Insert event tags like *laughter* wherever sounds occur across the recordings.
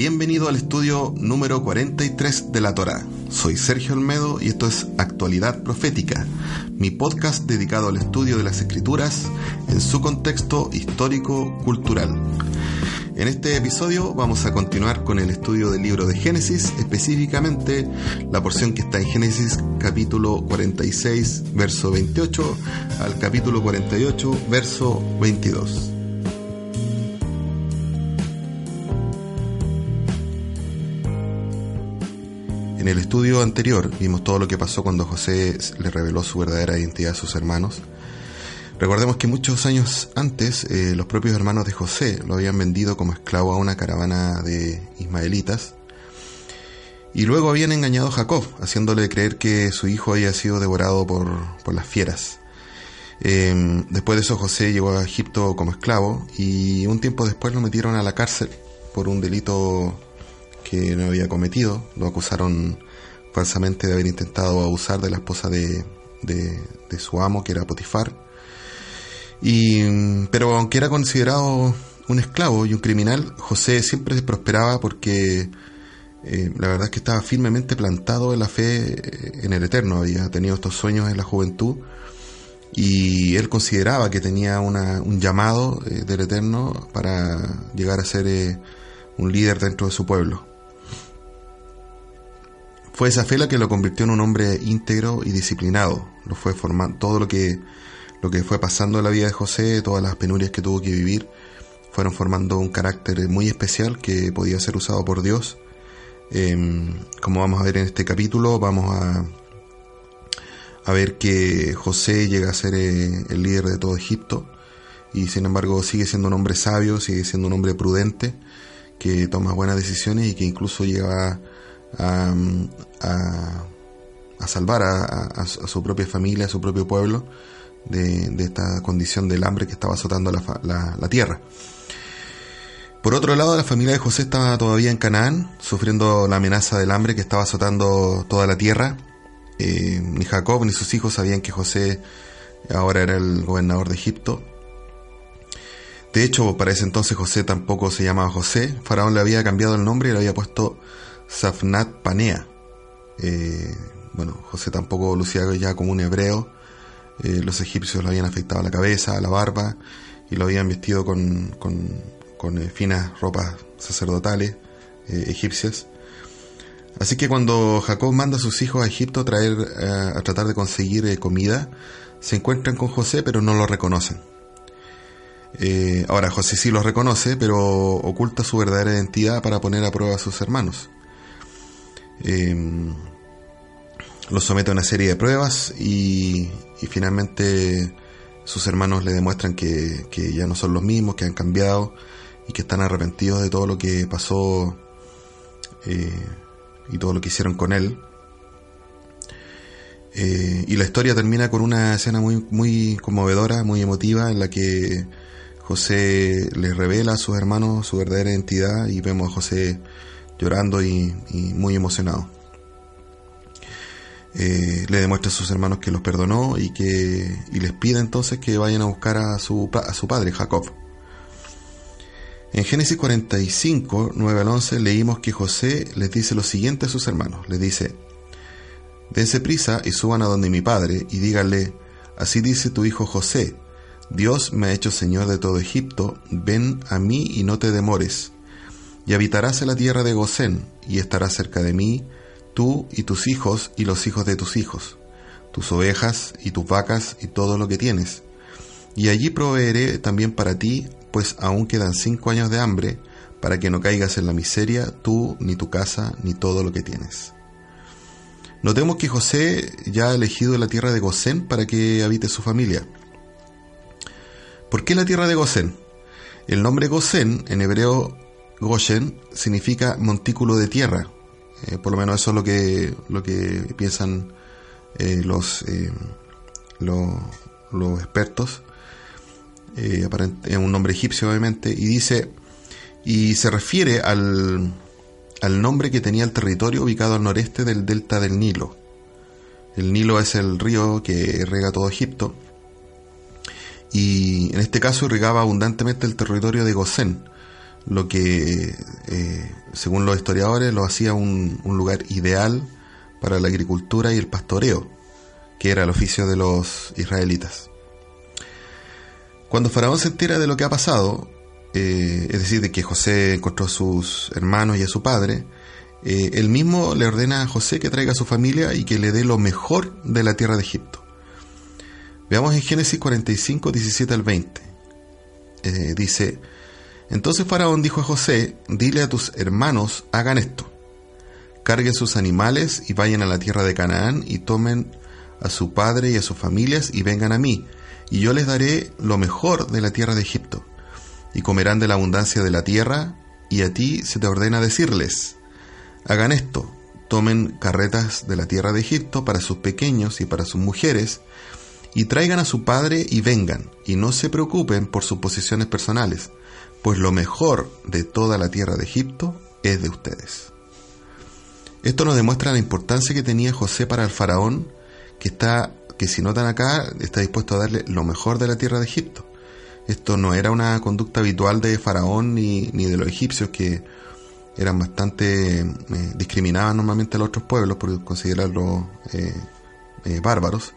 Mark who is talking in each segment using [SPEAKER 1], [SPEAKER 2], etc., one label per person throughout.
[SPEAKER 1] Bienvenido al estudio número 43 de la Torah. Soy Sergio Olmedo y esto es Actualidad Profética, mi podcast dedicado al estudio de las escrituras en su contexto histórico-cultural. En este episodio vamos a continuar con el estudio del libro de Génesis, específicamente la porción que está en Génesis capítulo 46, verso 28 al capítulo 48, verso 22. El estudio anterior vimos todo lo que pasó cuando José le reveló su verdadera identidad a sus hermanos. Recordemos que muchos años antes eh, los propios hermanos de José lo habían vendido como esclavo a una caravana de ismaelitas y luego habían engañado a Jacob, haciéndole creer que su hijo había sido devorado por, las fieras. Em, después de eso José llegó a Egipto como esclavo y un tiempo después lo metieron a la cárcel por un delito que no había cometido. Lo acusaron falsamente de haber intentado abusar de la esposa de, de, su amo, que era Potifar. Y, pero aunque era considerado un esclavo y un criminal, José siempre prosperaba porque eh, la verdad es que estaba firmemente plantado en la fe eh, en el Eterno. Había tenido estos sueños en la juventud y él consideraba que tenía una, un llamado eh, del Eterno para llegar a ser un líder dentro de su pueblo. Fue esa fe la que lo convirtió en un hombre íntegro y disciplinado. Lo fue formando todo lo que lo que fue pasando en la vida de José, todas las penurias que tuvo que vivir, fueron formando un carácter muy especial que podía ser usado por Dios. Em, como vamos a ver en este capítulo, vamos a, a ver que José llega a ser eh, el líder de todo Egipto y sin embargo sigue siendo un hombre sabio, sigue siendo un hombre prudente, que toma buenas decisiones y que incluso llega a, salvar a, su propia familia, a su propio pueblo de, esta condición del hambre que estaba azotando la, tierra. Por otro lado, la familia de José estaba todavía en Canaán, sufriendo la amenaza del hambre que estaba azotando toda la tierra. Eh, ni Jacob ni sus hijos sabían que José ahora era el gobernador de Egipto. De hecho, para ese entonces José tampoco se llamaba José. Faraón le había cambiado el nombre y le había puesto Safnat Panea. Eh, bueno, José tampoco lucía ya como un hebreo. Eh, los egipcios lo habían afectado a la cabeza, a la barba, y lo habían vestido con, con, eh, finas ropas sacerdotales egipcias. Así que cuando Jacob manda a sus hijos a Egipto a, traer, a tratar de conseguir comida, se encuentran con José pero no lo reconocen. ahora José sí los reconoce, pero oculta su verdadera identidad para poner a prueba a sus hermanos. Eh, los somete a una serie de pruebas y, finalmente sus hermanos le demuestran que, ya no son los mismos, que han cambiado y que están arrepentidos de todo lo que pasó eh, y todo lo que hicieron con él. Eh, y la historia termina con una escena muy, muy conmovedora, muy emotiva, en la que José les revela a sus hermanos su verdadera identidad y vemos a José llorando y, muy emocionado. Eh, le demuestra a sus hermanos que los perdonó y que y les pide entonces que vayan a buscar a su, a su padre, Jacob. En Génesis 45, 9 al 11, leímos que José les dice lo siguiente a sus hermanos. Les dice, dense prisa y suban a donde mi padre y díganle, así dice tu hijo José, Dios me ha hecho Señor de todo Egipto, ven a mí y no te demores y habitarás en la tierra de Gosén, y estarás cerca de mí, tú y tus hijos y los hijos de tus hijos, tus ovejas y tus vacas y todo lo que tienes. Y allí proveeré también para ti, pues aún quedan cinco años de hambre, para que no caigas en la miseria, tú, ni tu casa, ni todo lo que tienes. Notemos que José ya ha elegido la tierra de Gosén para que habite su familia. ¿Por qué la tierra de Gosén? El nombre Gosén en hebreo Goshen significa montículo de tierra. Eh, por lo menos eso es lo que, lo que piensan eh, los, eh, los, expertos. es un nombre egipcio, obviamente. Y dice, y se refiere al, al nombre que tenía el territorio ubicado al noreste del delta del Nilo. El Nilo es el río que rega todo Egipto. Y en este caso irrigaba abundantemente el territorio de Gosén lo que, eh, según los historiadores, lo hacía un, lugar ideal para la agricultura y el pastoreo, que era el oficio de los israelitas. Cuando Faraón se entera de lo que ha pasado, eh, es decir, de que José encontró a sus hermanos y a su padre, eh, él mismo le ordena a José que traiga a su familia y que le dé lo mejor de la tierra de Egipto. Veamos en Génesis 45, 17 al 20. Eh, dice, entonces Faraón dijo a José, dile a tus hermanos, hagan esto, carguen sus animales y vayan a la tierra de Canaán y tomen a su padre y a sus familias y vengan a mí, y yo les daré lo mejor de la tierra de Egipto, y comerán de la abundancia de la tierra, y a ti se te ordena decirles, hagan esto, tomen carretas de la tierra de Egipto para sus pequeños y para sus mujeres, y traigan a su padre y vengan, y no se preocupen por sus posiciones personales, pues lo mejor de toda la tierra de Egipto es de ustedes. Esto nos demuestra la importancia que tenía José para el faraón, que está, que si notan acá, está dispuesto a darle lo mejor de la tierra de Egipto. Esto no era una conducta habitual de faraón ni, de los egipcios que eran bastante eh, discriminaban normalmente a los otros pueblos por considerarlos eh, eh, bárbaros.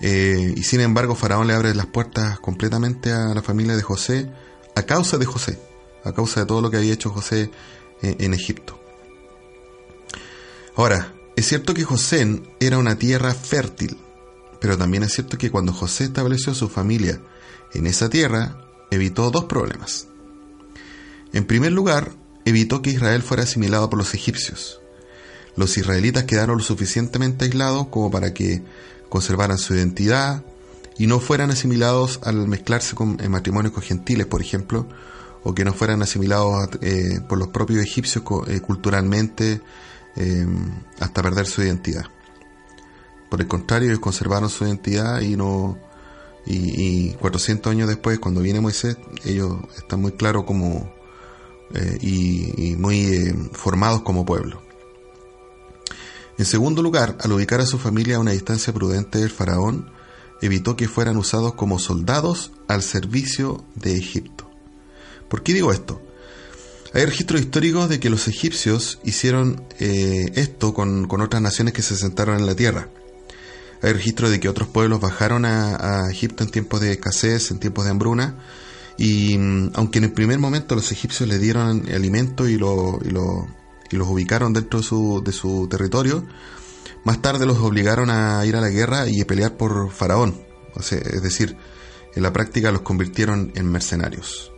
[SPEAKER 1] y sin embargo, Faraón le abre las puertas completamente a la familia de José a causa de José, a causa de todo lo que había hecho José en Egipto. Ahora, es cierto que José era una tierra fértil, pero también es cierto que cuando José estableció su familia en esa tierra, evitó dos problemas. En primer lugar, evitó que Israel fuera asimilado por los egipcios. Los israelitas quedaron lo suficientemente aislados como para que conservaran su identidad y no fueran asimilados al mezclarse con matrimonios con gentiles, por ejemplo, o que no fueran asimilados eh, por los propios egipcios eh, culturalmente Em, hasta perder su identidad. Por el contrario, ellos conservaron su identidad y no y, 400 años después, cuando viene Moisés, ellos están muy claros como eh, y, muy eh, formados como pueblo. En segundo lugar, al ubicar a su familia a una distancia prudente del faraón, evitó que fueran usados como soldados al servicio de Egipto. ¿Por qué digo esto? Hay registros históricos de que los egipcios hicieron eh, esto con, otras naciones que se sentaron en la tierra. Hay registros de que otros pueblos bajaron a, Egipto en tiempos de escasez, en tiempos de hambruna, y mm, aunque en el primer momento los egipcios le dieron alimento y, lo, y, los ubicaron dentro de su, de su territorio, más tarde los obligaron a ir a la guerra y a pelear por Faraón. es decir, en la práctica los convirtieron en mercenarios.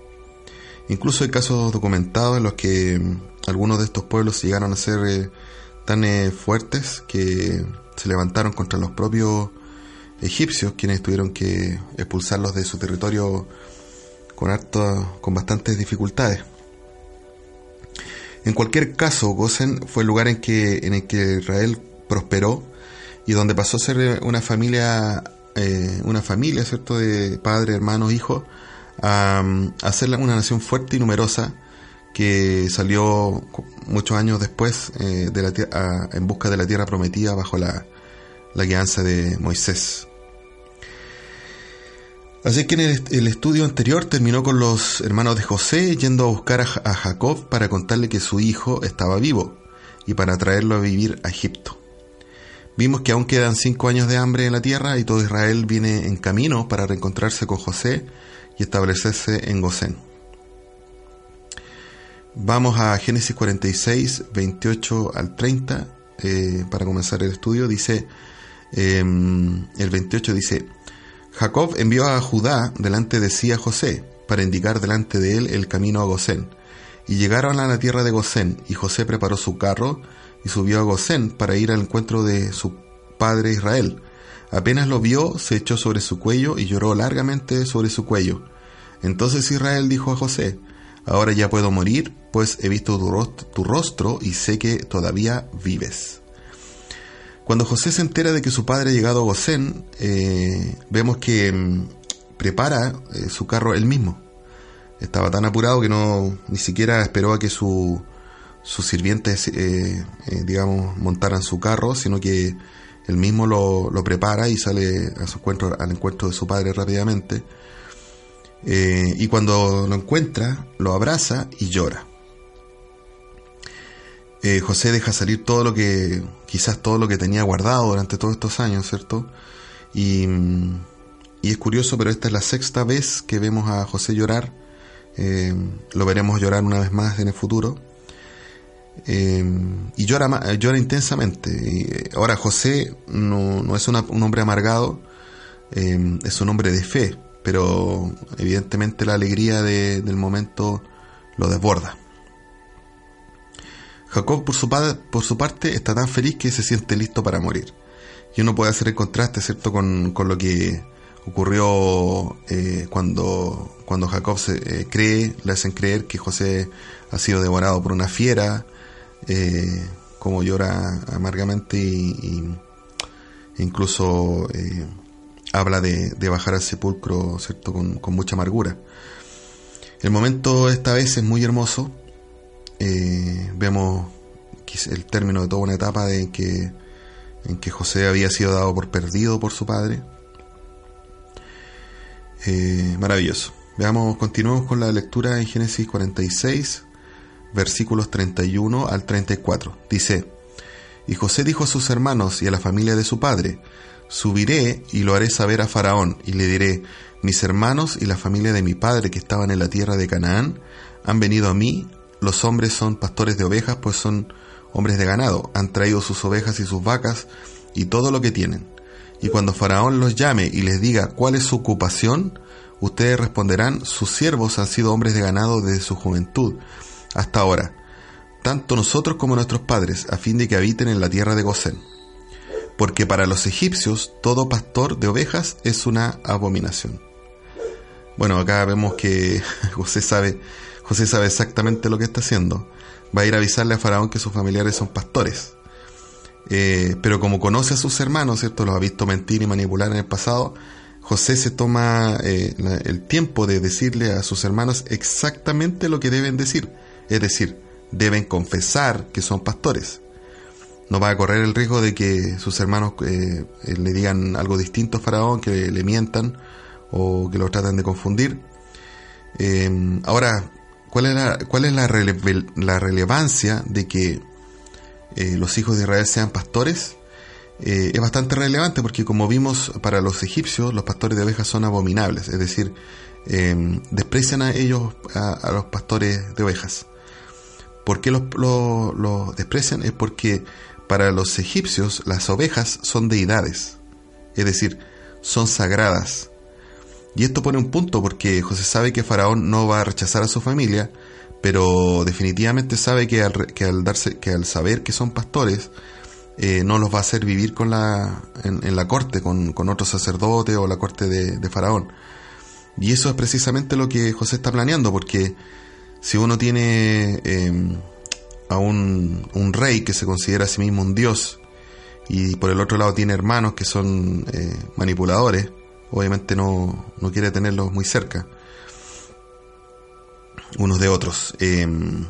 [SPEAKER 1] Incluso hay casos documentados en los que algunos de estos pueblos llegaron a ser eh, tan eh, fuertes que se levantaron contra los propios egipcios, quienes tuvieron que expulsarlos de su territorio con, con bastantes dificultades. En cualquier caso, Gosen fue el lugar en, que, en el que Israel prosperó y donde pasó a ser eh, una familia, una familia, ¿cierto?, de padre, hermanos, hijos, a, ser una nación fuerte y numerosa que salió muchos años después eh, de la, en busca de la tierra prometida bajo la, la guianza de Moisés. Así que en el, estudio anterior terminó con los hermanos de José yendo a buscar a, a, Jacob para contarle que su hijo estaba vivo y para traerlo a vivir a Egipto. Vimos que aún quedan cinco años de hambre en la tierra y todo Israel viene en camino para reencontrarse con José y establecerse en Gosén. Vamos a Génesis 46, 28 al 30 eh, para comenzar el estudio. Dice, em, el 28 dice, Jacob envió a Judá delante de sí a José para indicar delante de él el camino a Gosén. Y llegaron a la tierra de Gosén, y José preparó su carro y subió a Gosén para ir al encuentro de su padre Israel. Apenas lo vio, se echó sobre su cuello y lloró largamente sobre su cuello. Entonces Israel dijo a José, Ahora ya puedo morir, pues he visto tu rostro y sé que todavía vives. Cuando José se entera de que su padre ha llegado a Gosén, eh, vemos que mm, prepara eh, su carro él mismo. Estaba tan apurado que no ni siquiera esperó a que su, sus sirvientes, eh, digamos, montaran su carro, sino que él mismo lo, lo prepara y sale a su encuentro, al encuentro de su padre rápidamente Eh, y cuando lo encuentra, lo abraza y llora. Eh, José deja salir todo lo que, quizás todo lo que tenía guardado durante todos estos años, ¿cierto? Y, y es curioso, pero esta es la sexta vez que vemos a José llorar. Eh, lo veremos llorar una vez más en el futuro. Y llora, llora intensamente. Y ahora José no, no es un hombre amargado, es un hombre de fe pero evidentemente la alegría del momento lo desborda. Jacob por su, parte está tan feliz que se siente listo para morir. Y uno puede hacer el contraste, ¿cierto?, con, lo que ocurrió eh, cuando, cuando Jacob se eh, cree, le hacen creer que José ha sido devorado por una fiera, eh, como llora amargamente y, incluso habla de, bajar al sepulcro, ¿cierto?, con, mucha amargura. El momento esta vez es muy hermoso. Eh, vemos el término de toda una etapa de en que José había sido dado por perdido por su padre. Eh, maravilloso. Veamos, continuemos con la lectura en Génesis 46, versículos 31 al 34. Dice, y José dijo a sus hermanos y a la familia de su padre, Subiré y lo haré saber a Faraón, y le diré, mis hermanos y la familia de mi padre que estaban en la tierra de Canaán han venido a mí, los hombres son pastores de ovejas, pues son hombres de ganado, han traído sus ovejas y sus vacas y todo lo que tienen. Y cuando Faraón los llame y les diga cuál es su ocupación, ustedes responderán, sus siervos han sido hombres de ganado desde su juventud hasta ahora, tanto nosotros como nuestros padres, a fin de que habiten en la tierra de Gosén porque para los egipcios todo pastor de ovejas es una abominación. Bueno, acá vemos que *laughs* José sabe, José sabe exactamente lo que está haciendo. Va a ir a avisarle a Faraón que sus familiares son pastores. Eh, pero como conoce a sus hermanos, ¿cierto? Los ha visto mentir y manipular en el pasado, José se toma eh, el tiempo de decirle a sus hermanos exactamente lo que deben decir. Es decir, deben confesar que son pastores no va a correr el riesgo de que sus hermanos eh, eh, le digan algo distinto a Faraón, que le mientan o que lo traten de confundir. Em, ahora, ¿cuál es, la, relevancia de que eh, los hijos de Israel sean pastores? es bastante relevante porque como vimos para los egipcios, los pastores de ovejas son abominables, es decir, em, desprecian a ellos, a, los pastores de ovejas. ¿Por qué los, desprecian? Es porque para los egipcios las ovejas son deidades, es decir, son sagradas. Y esto pone un punto porque José sabe que Faraón no va a rechazar a su familia, pero definitivamente sabe que al, darse, que al saber que son pastores, eh, no los va a hacer vivir con la, en, la corte, con, con, otro sacerdote o la corte de, Faraón. Y eso es precisamente lo que José está planeando, porque si uno tiene em, a un, rey que se considera a sí mismo un dios y por el otro lado tiene hermanos que son eh, manipuladores, obviamente no, no, quiere tenerlos muy cerca unos de otros. Em,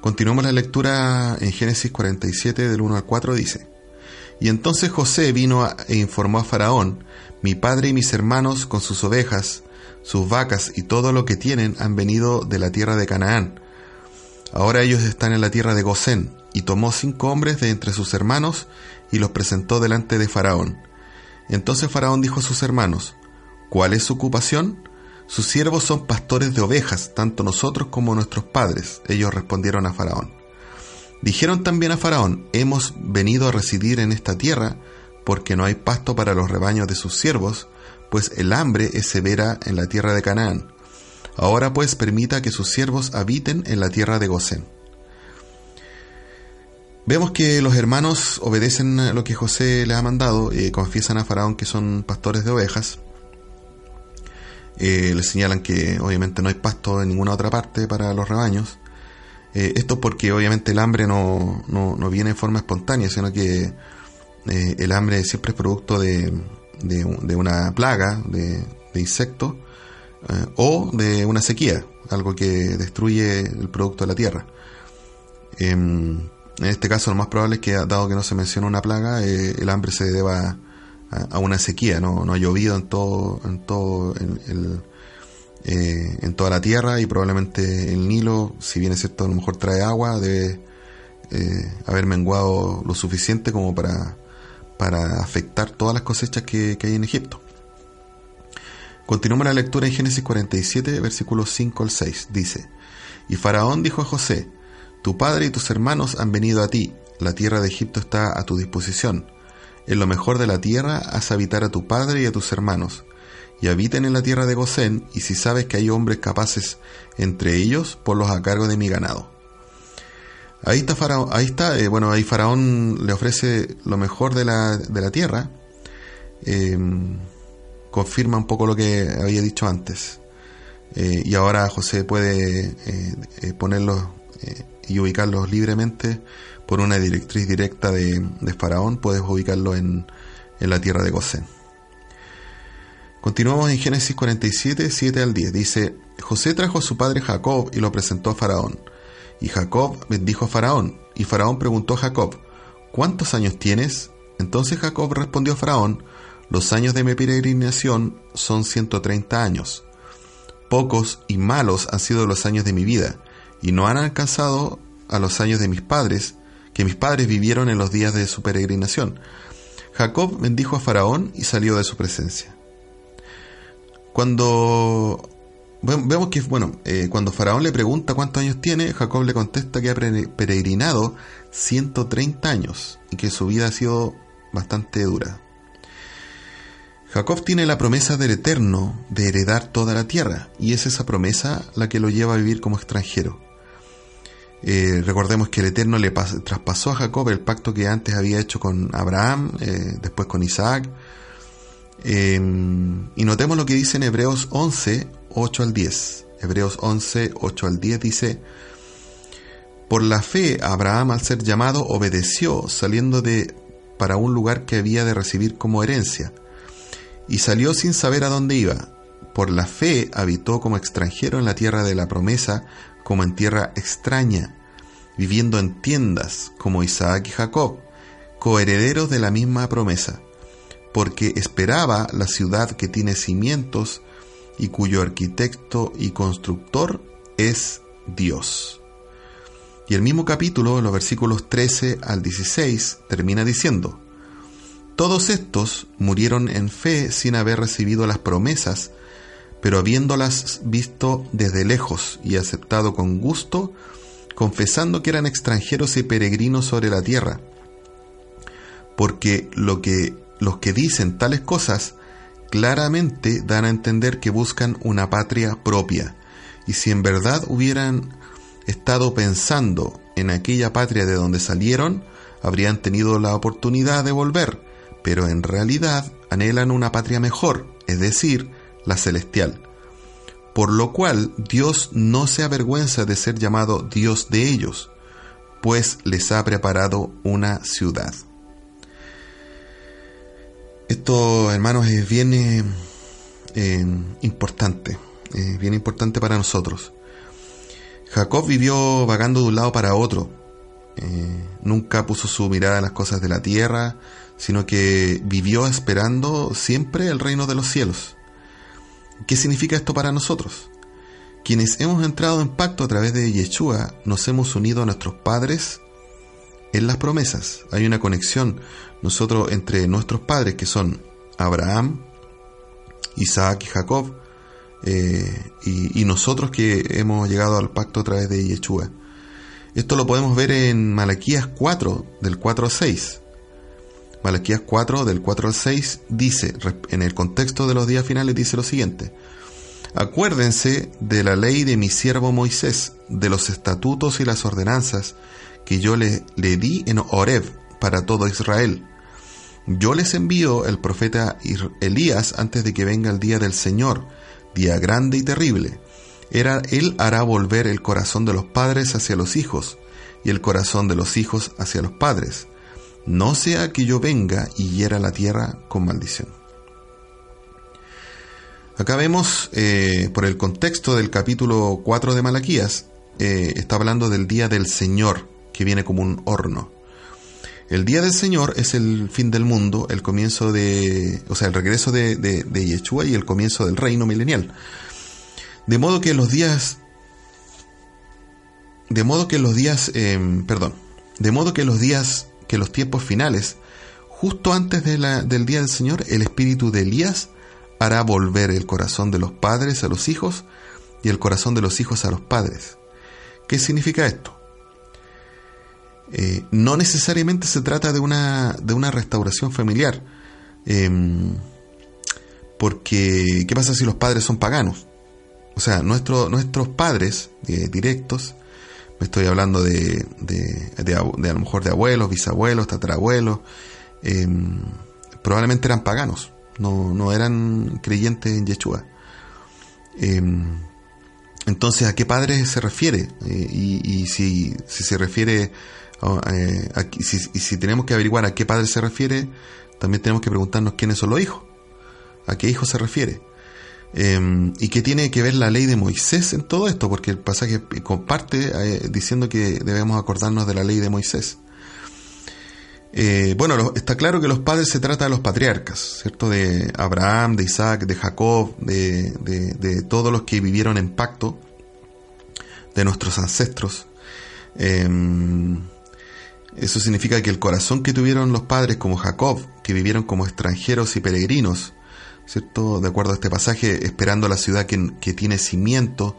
[SPEAKER 1] continuamos la lectura en Génesis 47 del 1 al 4 dice, y entonces José vino e informó a Faraón, mi padre y mis hermanos con sus ovejas, sus vacas y todo lo que tienen han venido de la tierra de Canaán Ahora ellos están en la tierra de Gosén, y tomó cinco hombres de entre sus hermanos y los presentó delante de Faraón. Entonces Faraón dijo a sus hermanos, ¿cuál es su ocupación? Sus siervos son pastores de ovejas, tanto nosotros como nuestros padres. Ellos respondieron a Faraón. Dijeron también a Faraón, hemos venido a residir en esta tierra porque no hay pasto para los rebaños de sus siervos, pues el hambre es severa en la tierra de Canaán. Ahora pues permita que sus siervos habiten en la tierra de Gosén. Vemos que los hermanos obedecen lo que José les ha mandado, y confiesan a Faraón que son pastores de ovejas. Eh, les señalan que obviamente no hay pasto en ninguna otra parte para los rebaños. Eh, esto porque obviamente el hambre no, viene en forma espontánea, sino que eh, el hambre siempre es producto de, una plaga de, de insectos eh, o de una sequía, algo que destruye el producto de la tierra. Em, en este caso, lo más probable es que, dado que no se menciona una plaga, eh, el hambre se deba a, una sequía, ¿no? no ha llovido en todo, en todo eh, en toda la tierra y probablemente el Nilo, si bien es cierto, a lo mejor trae agua, debe haber menguado lo suficiente como para, para afectar todas las cosechas que, hay en Egipto. Continuamos la lectura en Génesis 47, versículos 5 al 6. Dice, Y Faraón dijo a José, Tu padre y tus hermanos han venido a ti, la tierra de Egipto está a tu disposición. En lo mejor de la tierra haz habitar a tu padre y a tus hermanos, y habiten en la tierra de Gosén, y si sabes que hay hombres capaces entre ellos, ponlos a cargo de mi ganado. Ahí está Faraón, ahí está, eh, bueno, ahí Faraón le ofrece lo mejor de la, de la tierra, em, confirma un poco lo que había dicho antes, eh, y ahora José puede eh, ponerlos y ubicarlos libremente por una directriz directa de, de Faraón, puedes ubicarlo en, en la tierra de Gosén. Continuamos en Génesis 47, 7 al 10. Dice, José trajo a su padre Jacob y lo presentó a Faraón. Y Jacob bendijo a Faraón. Y Faraón preguntó a Jacob, ¿cuántos años tienes? Entonces Jacob respondió a Faraón, los años de mi peregrinación son 130 años. Pocos y malos han sido los años de mi vida, y no han alcanzado a los años de mis padres, que mis padres vivieron en los días de su peregrinación. Jacob bendijo a Faraón y salió de su presencia. Cuando vemos que, bueno, eh, cuando Faraón le pregunta cuántos años tiene, Jacob le contesta que ha peregrinado 130 años y que su vida ha sido bastante dura. Jacob tiene la promesa del Eterno de heredar toda la tierra y es esa promesa la que lo lleva a vivir como extranjero. Eh, recordemos que el Eterno le traspasó a Jacob el pacto que antes había hecho con Abraham, eh, después con Isaac, Em, y notemos lo que dice en Hebreos 11, 8 al 10. Hebreos 11, 8 al 10 dice, Por la fe Abraham al ser llamado obedeció, saliendo de para un lugar que había de recibir como herencia, y salió sin saber a dónde iba. Por la fe habitó como extranjero en la tierra de la promesa, como en tierra extraña, viviendo en tiendas, como Isaac y Jacob, coherederos de la misma promesa porque esperaba la ciudad que tiene cimientos y cuyo arquitecto y constructor es Dios. Y el mismo capítulo, en los versículos 13 al 16, termina diciendo, Todos estos murieron en fe sin haber recibido las promesas, pero habiéndolas visto desde lejos y aceptado con gusto, confesando que eran extranjeros y peregrinos sobre la tierra, porque lo que los que dicen tales cosas claramente dan a entender que buscan una patria propia, y si en verdad hubieran estado pensando en aquella patria de donde salieron, habrían tenido la oportunidad de volver, pero en realidad anhelan una patria mejor, es decir, la celestial. Por lo cual Dios no se avergüenza de ser llamado Dios de ellos, pues les ha preparado una ciudad. Esto, hermanos, es bien eh, eh, importante, eh, bien importante para nosotros. Jacob vivió vagando de un lado para otro. nunca puso su mirada en las cosas de la tierra, sino que vivió esperando siempre el reino de los cielos. ¿Qué significa esto para nosotros? Quienes hemos entrado en pacto a través de Yeshua, nos hemos unido a nuestros padres en las promesas. Hay una conexión nosotros entre nuestros padres que son Abraham, Isaac y Jacob, eh, y, nosotros que hemos llegado al pacto a través de Yeshua. Esto lo podemos ver en Malaquías 4, del 4 al 6. Malaquías 4, del 4 al 6, dice, en el contexto de los días finales, dice lo siguiente. Acuérdense de la ley de mi siervo Moisés, de los estatutos y las ordenanzas que yo le, le di en Horeb para todo Israel. Yo les envío el profeta Elías antes de que venga el día del Señor, día grande y terrible. Era, él hará volver el corazón de los padres hacia los hijos y el corazón de los hijos hacia los padres. No sea que yo venga y hiera la tierra con maldición. Acá vemos, eh, por el contexto del capítulo 4 de Malaquías, eh, está hablando del día del Señor, que viene como un horno. El día del Señor es el fin del mundo, el comienzo de, o sea, el regreso de, de, Yeshua y el comienzo del reino milenial. De modo que los días... De modo que los días... Em, perdón. De modo que los días, que los tiempos finales, justo antes de la, del día del Señor, el espíritu de Elías hará volver el corazón de los padres a los hijos y el corazón de los hijos a los padres. ¿Qué significa esto? Eh, no necesariamente se trata de una, de una restauración familiar. Em, porque, ¿qué pasa si los padres son paganos? O sea, nuestro, nuestros padres eh, directos, me estoy hablando de, de, a lo mejor de abuelos, bisabuelos, tatarabuelos, em, probablemente eran paganos, no, no eran creyentes en Yeshua. Em, entonces, ¿a qué padre se refiere? Eh, y, si, si, se refiere, eh, si, y si tenemos que averiguar a qué padre se refiere, también tenemos que preguntarnos quiénes son los hijos. ¿A qué hijo se refiere? Em, ¿Y qué tiene que ver la ley de Moisés en todo esto? Porque el pasaje comparte eh, diciendo que debemos acordarnos de la ley de Moisés. Eh, bueno, está claro que los padres se trata de los patriarcas, ¿cierto? De Abraham, de Isaac, de Jacob, de, todos los que vivieron en pacto, de nuestros ancestros. Eso significa que el corazón que tuvieron los padres como Jacob, que vivieron como extranjeros y peregrinos, ¿cierto? De acuerdo a este pasaje, esperando la ciudad que, tiene cimiento,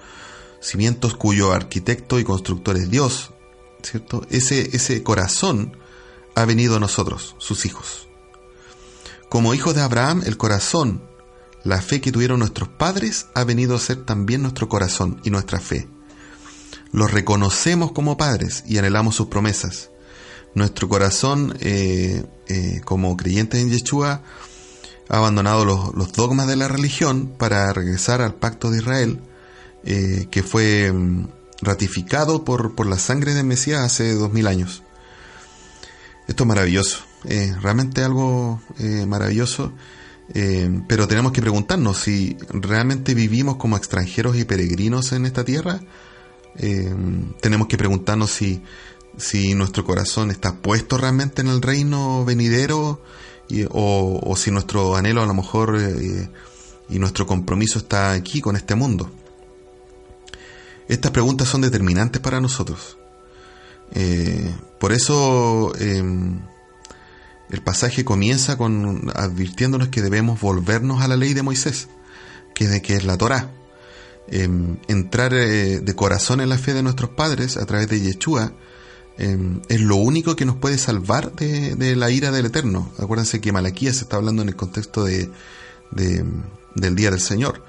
[SPEAKER 1] cimientos cuyo arquitecto y constructor es Dios, ¿cierto? Ese, ese corazón ha venido a nosotros, sus hijos. Como hijos de Abraham, el corazón, la fe que tuvieron nuestros padres, ha venido a ser también nuestro corazón y nuestra fe. Los reconocemos como padres y anhelamos sus promesas. Nuestro corazón, eh, eh, como creyentes en Yeshua, ha abandonado los, dogmas de la religión para regresar al pacto de Israel, eh, que fue mm, ratificado por, por, la sangre de Mesías hace dos mil años. Esto es maravilloso, realmente algo maravilloso, pero tenemos que preguntarnos si realmente vivimos como extranjeros y peregrinos en esta tierra. tenemos que preguntarnos si, si nuestro corazón está puesto realmente en el reino venidero o, si nuestro anhelo a lo mejor eh, y nuestro compromiso está aquí con este mundo. Estas preguntas son determinantes para nosotros. Eh, por eso em, el pasaje comienza con advirtiéndonos que debemos volvernos a la ley de Moisés, que de, que es la Torá. Em, entrar eh, de corazón en la fe de nuestros padres a través de Yeshua Em, es lo único que nos puede salvar de, la ira del Eterno. Acuérdense que Malaquías está hablando en el contexto de, del día del Señor.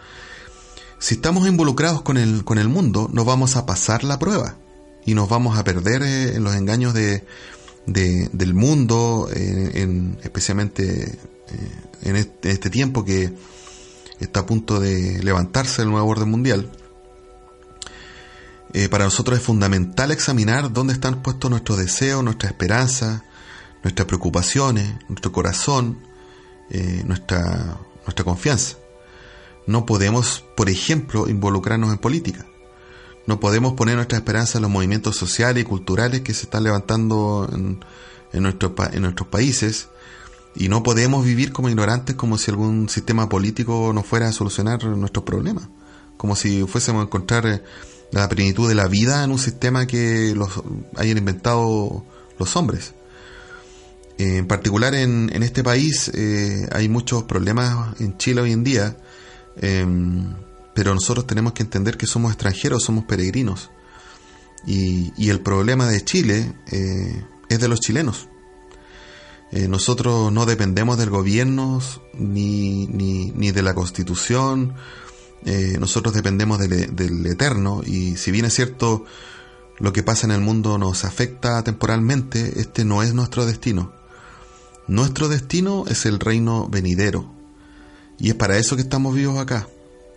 [SPEAKER 1] Si estamos involucrados con el, con el mundo, nos vamos a pasar la prueba y nos vamos a perder eh, en los engaños de, del mundo, en, especialmente eh, en este tiempo que está a punto de levantarse el nuevo orden mundial. Eh, para nosotros es fundamental examinar dónde están puestos nuestros deseos, nuestras esperanzas, nuestras preocupaciones, nuestro corazón, eh, nuestra, nuestra confianza. No podemos, por ejemplo, involucrarnos en política. No podemos poner nuestra esperanza en los movimientos sociales y culturales que se están levantando en, en, nuestro, en nuestros países y no podemos vivir como ignorantes como si algún sistema político nos fuera a solucionar nuestros problemas, como si fuésemos a encontrar eh, la plenitud de la vida en un sistema que los hayan inventado los hombres. En particular en, este país eh, hay muchos problemas en Chile hoy en día, em, pero nosotros tenemos que entender que somos extranjeros, somos peregrinos. Y, el problema de Chile eh, es de los chilenos. Eh, nosotros no dependemos del gobierno ni, ni, ni de la constitución eh, nosotros dependemos del, eterno y si bien es cierto lo que pasa en el mundo nos afecta temporalmente, este no es nuestro destino. Nuestro destino es el reino venidero y es para eso que estamos vivos acá.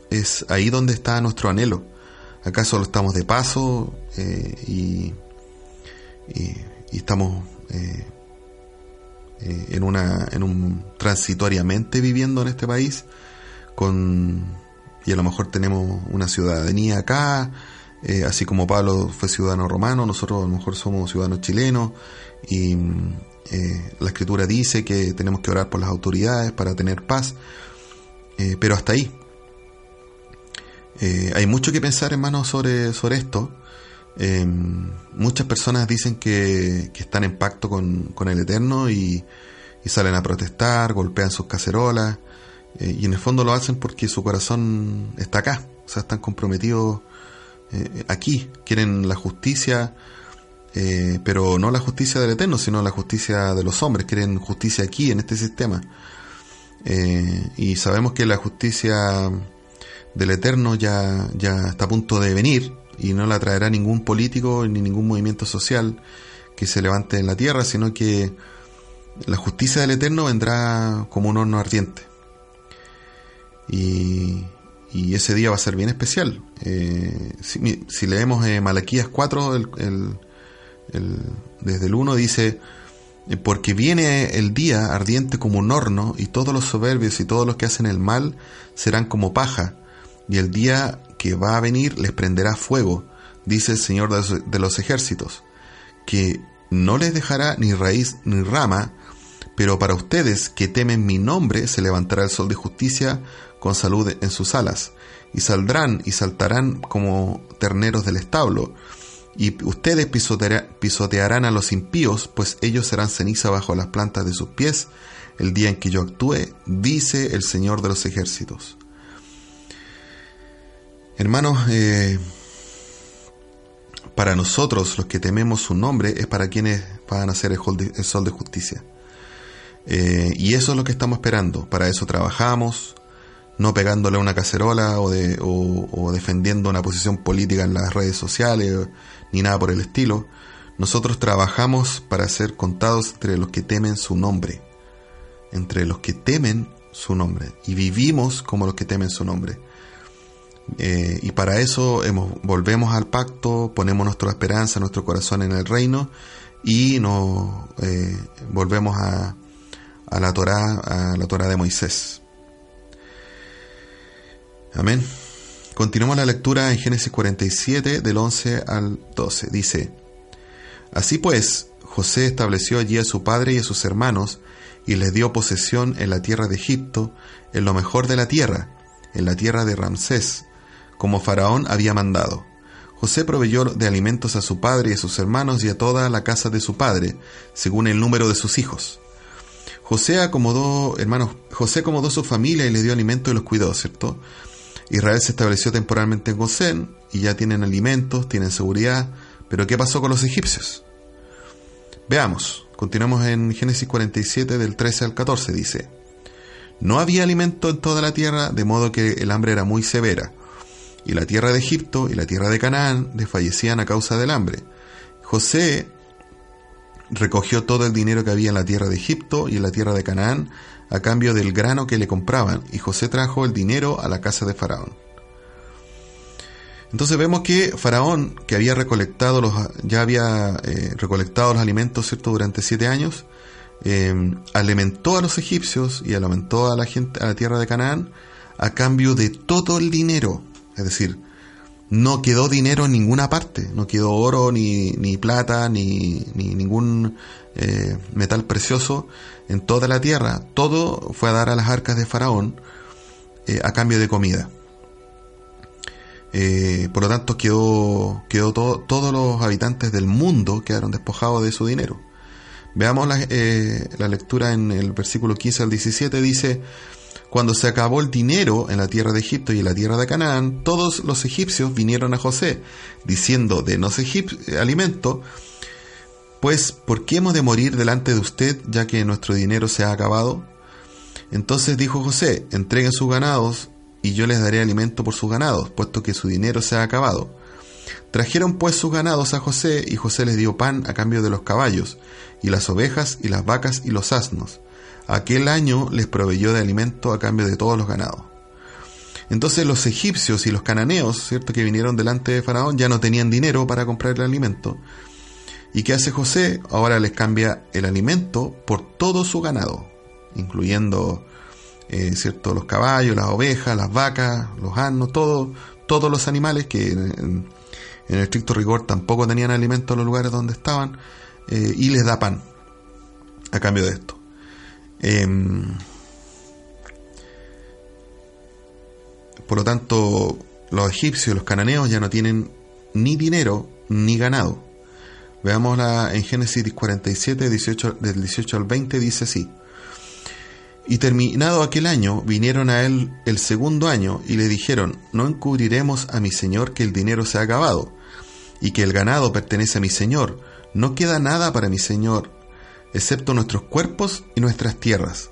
[SPEAKER 1] Es ahí donde está nuestro anhelo. Acá solo estamos de paso eh, y, estamos eh, en una en un transitoriamente viviendo en este país con y a lo mejor tenemos una ciudadanía acá, eh, así como Pablo fue ciudadano romano, nosotros a lo mejor somos ciudadanos chilenos y eh, la escritura dice que tenemos que orar por las autoridades para tener paz, eh, pero hasta ahí. Hay mucho que pensar, hermanos, sobre, sobre esto. Muchas personas dicen que, están en pacto con, el Eterno y, salen a protestar, golpean sus cacerolas y en el fondo lo hacen porque su corazón está acá, o sea, están comprometidos aquí, quieren la justicia, pero no la justicia del Eterno, sino la justicia de los hombres, quieren justicia aquí, en este sistema. Eh, y sabemos que la justicia del Eterno ya, ya está a punto de venir y no la traerá ningún político ni ningún movimiento social que se levante en la tierra, sino que la justicia del Eterno vendrá como un horno ardiente. Y, ese día va a ser bien especial. Eh, si, leemos eh, Malaquías 4, el, desde el 1 dice, porque viene el día ardiente como un horno, y todos los soberbios y todos los que hacen el mal serán como paja, y el día que va a venir les prenderá fuego, dice el Señor de los ejércitos, que no les dejará ni raíz ni rama, pero para ustedes que temen mi nombre se levantará el sol de justicia con salud en sus alas, y saldrán y saltarán como terneros del establo, y ustedes pisotearán a los impíos, pues ellos serán ceniza bajo las plantas de sus pies el día en que yo actúe, dice el Señor de los ejércitos. Hermanos, eh, para nosotros los que tememos su nombre es para quienes van a ser el, sol de justicia. Eh, y eso es lo que estamos esperando, para eso trabajamos, no pegándole a una cacerola o, de, o defendiendo una posición política en las redes sociales ni nada por el estilo. Nosotros trabajamos para ser contados entre los que temen su nombre, entre los que temen su nombre, y vivimos como los que temen su nombre. Eh, y para eso volvemos al pacto, ponemos nuestra esperanza, nuestro corazón en el reino y nos eh, volvemos a, a la Torah, a la Torah de Moisés. Amén. Continuamos la lectura en Génesis 47 del 11 al 12. Dice, Así pues, José estableció allí a su padre y a sus hermanos y les dio posesión en la tierra de Egipto, en lo mejor de la tierra, en la tierra de Ramsés, como Faraón había mandado. José proveyó de alimentos a su padre y a sus hermanos y a toda la casa de su padre, según el número de sus hijos. José acomodó, hermanos, José acomodó su familia y le dio alimento y los cuidó, ¿cierto? Israel se estableció temporalmente en Gosén y ya tienen alimentos, tienen seguridad, pero ¿qué pasó con los egipcios? Veamos, continuamos en Génesis 47 del 13 al 14, dice, No había alimento en toda la tierra, de modo que el hambre era muy severa, y la tierra de Egipto y la tierra de Canaán desfallecían a causa del hambre. José recogió todo el dinero que había en la tierra de Egipto y en la tierra de Canaán, a cambio del grano que le compraban, y José trajo el dinero a la casa de Faraón. Entonces vemos que Faraón, que había recolectado los, ya había eh, recolectado los alimentos ¿cierto? durante siete años, eh, alimentó a los egipcios y alimentó a la gente, a la tierra de Canaán, a cambio de todo el dinero. Es decir, no quedó dinero en ninguna parte, no quedó oro, ni, ni plata, ni, ni ningún eh, metal precioso en toda la tierra. Todo fue a dar a las arcas de Faraón eh, a cambio de comida. Eh, por lo tanto, quedó, quedó todo, todos los habitantes del mundo quedaron despojados de su dinero. Veamos la, la lectura en el versículo 15 al 17, dice, cuando se acabó el dinero en la tierra de Egipto y en la tierra de Canaán, todos los egipcios vinieron a José, diciendo, denos alimento, pues, ¿por qué hemos de morir delante de usted, ya que nuestro dinero se ha acabado? Entonces dijo José, entreguen sus ganados, y yo les daré alimento por sus ganados, puesto que su dinero se ha acabado. Trajeron pues sus ganados a José, y José les dio pan a cambio de los caballos, y las ovejas, y las vacas, y los asnos aquel año les proveyó de alimento a cambio de todos los ganados. Entonces los egipcios y los cananeos, ¿cierto? que vinieron delante de Faraón, ya no tenían dinero para comprar el alimento. ¿Y qué hace José? Ahora les cambia el alimento por todo su ganado, incluyendo eh, ¿cierto? los caballos, las ovejas, las vacas, los asnos, todo, todos los animales que en, el estricto rigor tampoco tenían alimento en los lugares donde estaban, eh, y les da pan a cambio de esto. Em, por lo tanto, los egipcios, los cananeos ya no tienen ni dinero ni ganado. Veámosla en Génesis 47, 18, del 18 al 20, dice así. Y terminado aquel año, vinieron a él el segundo año y le dijeron, no encubriremos a mi señor que el dinero se ha acabado, y que el ganado pertenece a mi señor, no queda nada para mi señor, excepto nuestros cuerpos y nuestras tierras.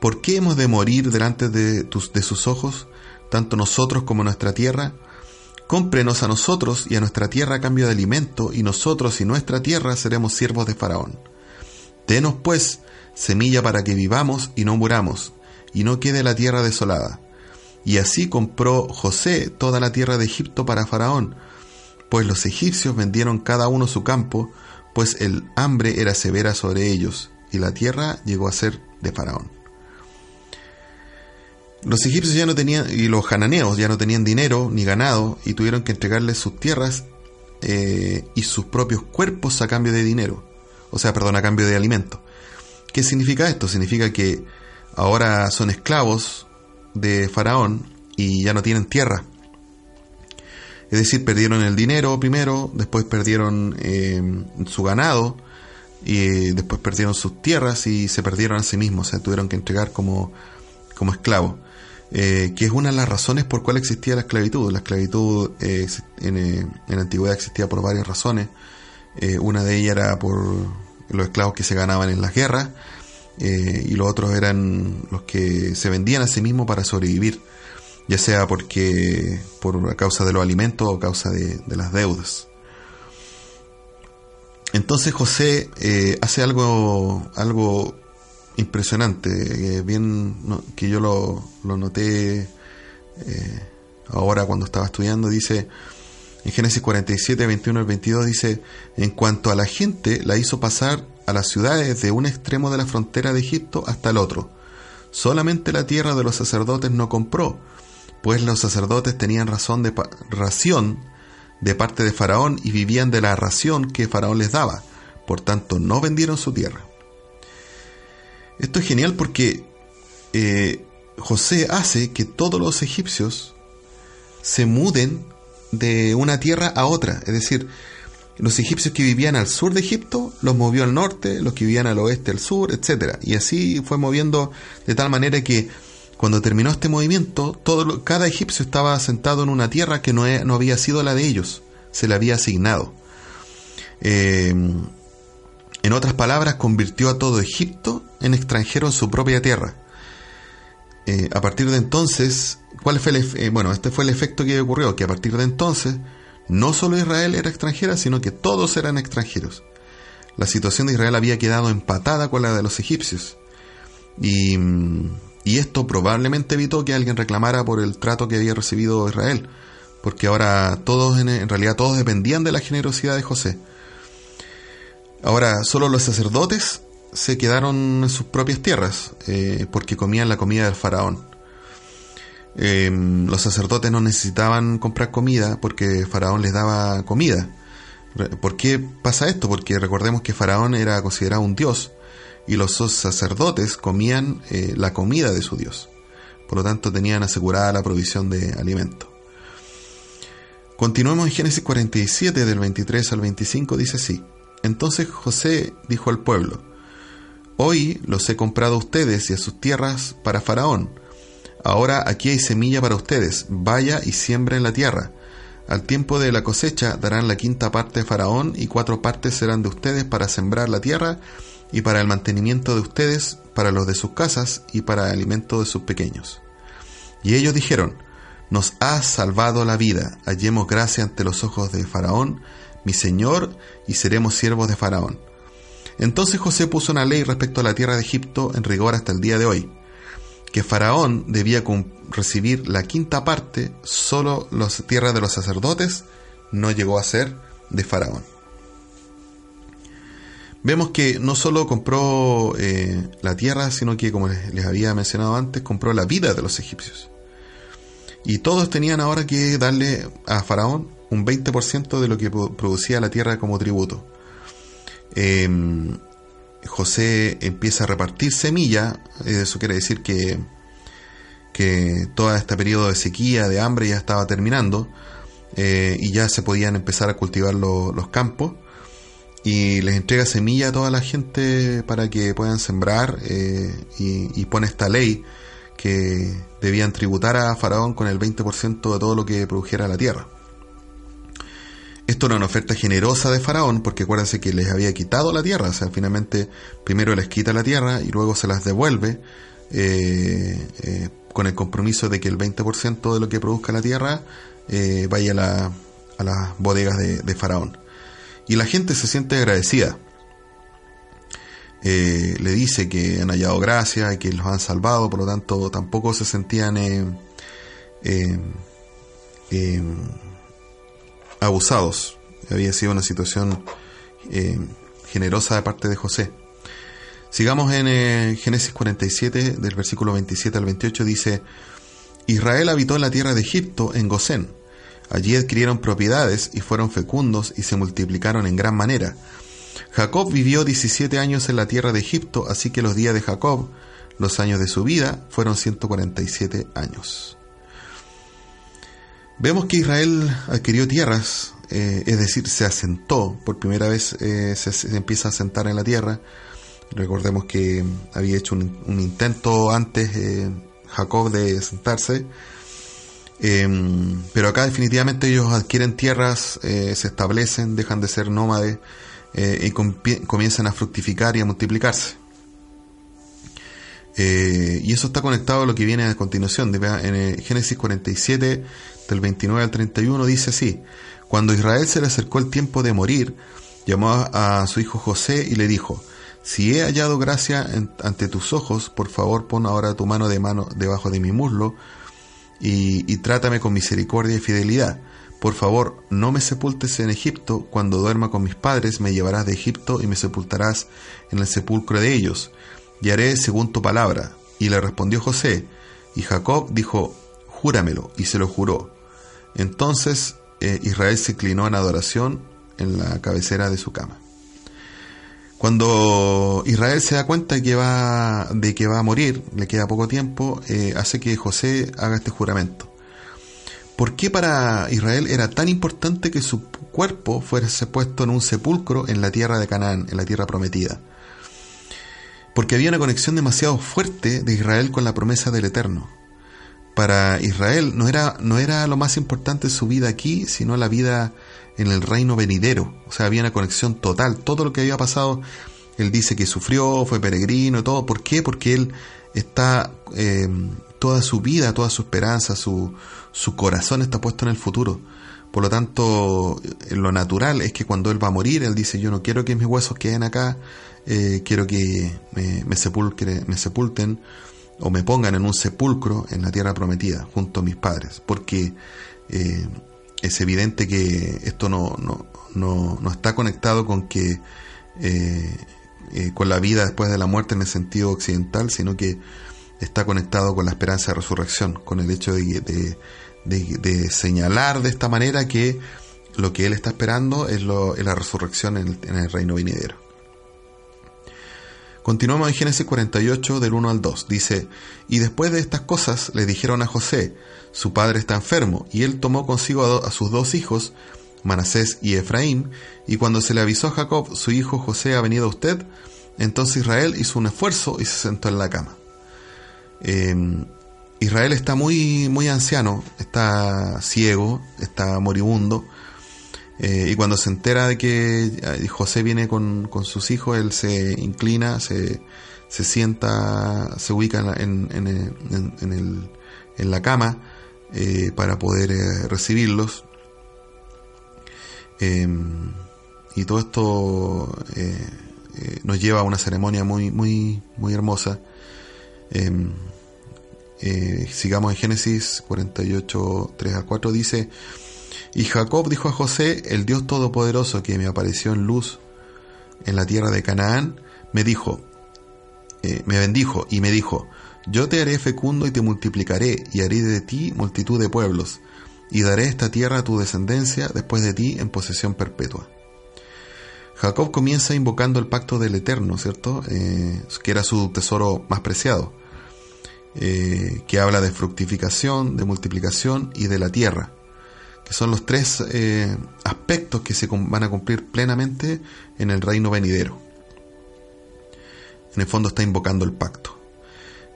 [SPEAKER 1] ¿Por qué hemos de morir delante de, tus, de sus ojos, tanto nosotros como nuestra tierra? Cómprenos a nosotros y a nuestra tierra a cambio de alimento, y nosotros y nuestra tierra seremos siervos de Faraón. Denos, pues, semilla para que vivamos y no muramos, y no quede la tierra desolada. Y así compró José toda la tierra de Egipto para Faraón, pues los egipcios vendieron cada uno su campo, pues el hambre era severa sobre ellos, y la tierra llegó a ser de Faraón. Los egipcios ya no tenían, y los hananeos ya no tenían dinero ni ganado, y tuvieron que entregarles sus tierras eh, y sus propios cuerpos a cambio de dinero, o sea, perdón, a cambio de alimento. ¿Qué significa esto? Significa que ahora son esclavos de Faraón y ya no tienen tierra. Es decir, perdieron el dinero primero, después perdieron eh, su ganado, y después perdieron sus tierras y se perdieron a sí mismos, o sea, tuvieron que entregar como, como esclavos. Eh, que es una de las razones por cual existía la esclavitud. La esclavitud eh, en, en, la antigüedad existía por varias razones. una de ellas era por los esclavos que se ganaban en las guerras, eh, y los otros eran los que se vendían a sí mismos para sobrevivir, ya sea porque por causa de los alimentos o causa de, las deudas. Entonces José eh, hace algo, algo impresionante, bien que yo lo, lo noté eh, ahora cuando estaba estudiando, dice, en Génesis 47, 21 al 22 dice, en cuanto a la gente, la hizo pasar a las ciudades de un extremo de la frontera de Egipto hasta el otro. Solamente la tierra de los sacerdotes no compró, pues los sacerdotes tenían razón de ración de parte de Faraón y vivían de la ración que Faraón les daba. Por tanto, no vendieron su tierra. Esto es genial porque eh, José hace que todos los egipcios se muden de una tierra a otra. Es decir, los egipcios que vivían al sur de Egipto los movió al norte, los que vivían al oeste al sur, etc. Y así fue moviendo de tal manera que cuando terminó este movimiento, todo, cada egipcio estaba sentado en una tierra que no, no había sido la de ellos, se le había asignado. Em, en otras palabras, convirtió a todo Egipto en extranjero en su propia tierra. Eh, a partir de entonces, ¿cuál fue el eh, bueno, este fue el efecto que ocurrió, que a partir de entonces no solo Israel era extranjera, sino que todos eran extranjeros. La situación de Israel había quedado empatada con la de los egipcios. Y, y esto probablemente evitó que alguien reclamara por el trato que había recibido Israel, porque ahora todos, en, realidad todos dependían de la generosidad de José. Ahora, solo los sacerdotes se quedaron en sus propias tierras, eh, porque comían la comida del faraón. Em, los sacerdotes no necesitaban comprar comida porque Faraón les daba comida. ¿Por qué pasa esto? Porque recordemos que Faraón era considerado un dios y los sacerdotes comían eh, la comida de su dios. Por lo tanto, tenían asegurada la provisión de alimento. Continuemos en Génesis 47, del 23 al 25, dice así. Entonces José dijo al pueblo, Hoy los he comprado a ustedes y a sus tierras para Faraón. Ahora aquí hay semilla para ustedes, vaya y siembren la tierra. Al tiempo de la cosecha darán la quinta parte a Faraón y cuatro partes serán de ustedes para sembrar la tierra y para el mantenimiento de ustedes, para los de sus casas y para el alimento de sus pequeños. Y ellos dijeron, Nos has salvado la vida, hallemos gracia ante los ojos de Faraón, mi Señor, y seremos siervos de Faraón. Entonces José puso una ley respecto a la tierra de Egipto en rigor hasta el día de hoy, que Faraón debía recibir la quinta parte, solo las tierras de los sacerdotes no llegó a ser de Faraón. Vemos que no solo compró eh, la tierra, sino que, como les, había mencionado antes, compró la vida de los egipcios. Y todos tenían ahora que darle a Faraón un 20% de lo que producía la tierra como tributo. Em, José empieza a repartir semilla, eso quiere decir que, que todo este periodo de sequía, de hambre ya estaba terminando eh, y ya se podían empezar a cultivar los campos y les entrega semilla a toda la gente para que puedan sembrar eh, y, pone esta ley que debían tributar a Faraón con el 20% de todo lo que produjera la tierra. Esto era una oferta generosa de Faraón, porque acuérdense que les había quitado la tierra, o sea, finalmente primero les quita la tierra y luego se las devuelve eh, eh, con el compromiso de que el 20% de lo que produzca la tierra eh, vaya a, las bodegas de, Faraón. Y la gente se siente agradecida. le dice que han hallado gracia que los han salvado, por lo tanto tampoco se sentían abusados. Había sido una situación eh, generosa de parte de José. Sigamos en eh, Génesis 47, del versículo 27 al 28, dice, Israel habitó en la tierra de Egipto, en Gosén. Allí adquirieron propiedades y fueron fecundos y se multiplicaron en gran manera. Jacob vivió 17 años en la tierra de Egipto, así que los días de Jacob, los años de su vida, fueron 147 años. Vemos que Israel adquirió tierras, eh, es decir, se asentó, por primera vez eh, se, empieza a asentar en la tierra. Recordemos que había hecho un, intento antes eh, Jacob de sentarse, em, pero acá definitivamente ellos adquieren tierras, se establecen, dejan de ser nómades y comienzan a fructificar y a multiplicarse. y eso está conectado a lo que viene a continuación. En Génesis 47 del 29 al 31 dice así, cuando Israel se le acercó el tiempo de morir, llamó a su hijo José y le dijo, si he hallado gracia ante tus ojos, por favor pon ahora tu mano de mano debajo de mi muslo y, y trátame con misericordia y fidelidad. Por favor, no me sepultes en Egipto, cuando duerma con mis padres me llevarás de Egipto y me sepultarás en el sepulcro de ellos, y haré según tu palabra. Y le respondió José, y Jacob dijo, júramelo, y se lo juró. Entonces eh, Israel se inclinó en adoración en la cabecera de su cama. Cuando Israel se da cuenta de que va, de que va a morir, le queda poco tiempo, eh, hace que José haga este juramento. ¿Por qué para Israel era tan importante que su cuerpo fuese puesto en un sepulcro en la tierra de Canaán, en la tierra prometida? Porque había una conexión demasiado fuerte de Israel con la promesa del Eterno para Israel no era, no era lo más importante su vida aquí, sino la vida en el reino venidero. O sea, había una conexión total. Todo lo que había pasado, él dice que sufrió, fue peregrino y todo. ¿Por qué? Porque él está, eh, toda su vida, toda su esperanza, su, su corazón está puesto en el futuro. Por lo tanto, lo natural es que cuando él va a morir, él dice, yo no quiero que mis huesos queden acá, eh, quiero que me, me, sepulten o me pongan en un sepulcro en la tierra prometida junto a mis padres, porque eh, es evidente que esto no, no, no, no está conectado con que eh, eh, con la vida después de la muerte en el sentido occidental, sino que está conectado con la esperanza de resurrección, con el hecho de, de, señalar de esta manera que lo que él está esperando es, lo, es la resurrección en el, en el reino venidero. Continuamos en Génesis 48 del 1 al 2. Dice, y después de estas cosas le dijeron a José, su padre está enfermo, y él tomó consigo a, sus dos hijos, Manasés y Efraín, y cuando se le avisó a Jacob, su hijo José ha venido a usted, entonces Israel hizo un esfuerzo y se sentó en la cama. Em, Israel está muy, muy anciano, está ciego, está moribundo, eh, y cuando se entera de que eh, José viene con, sus hijos, él se inclina, se, se sienta, se ubica en, en, en, la cama eh, para poder recibirlos. Em, y todo esto nos lleva a una ceremonia muy, muy, muy hermosa. Em, sigamos en Génesis 48, 3 a 4, dice, y Jacob dijo a José, el Dios Todopoderoso que me apareció en luz en la tierra de Canaán, me dijo, eh, me bendijo y me dijo, yo te haré fecundo y te multiplicaré y haré de ti multitud de pueblos y daré esta tierra a tu descendencia después de ti en posesión perpetua. Jacob comienza invocando el pacto del Eterno, ¿cierto? Eh, que era su tesoro más preciado. eh, que habla de fructificación, de multiplicación y de la tierra, que son los tres eh, aspectos que se van a cumplir plenamente en el reino venidero. En el fondo está invocando el pacto.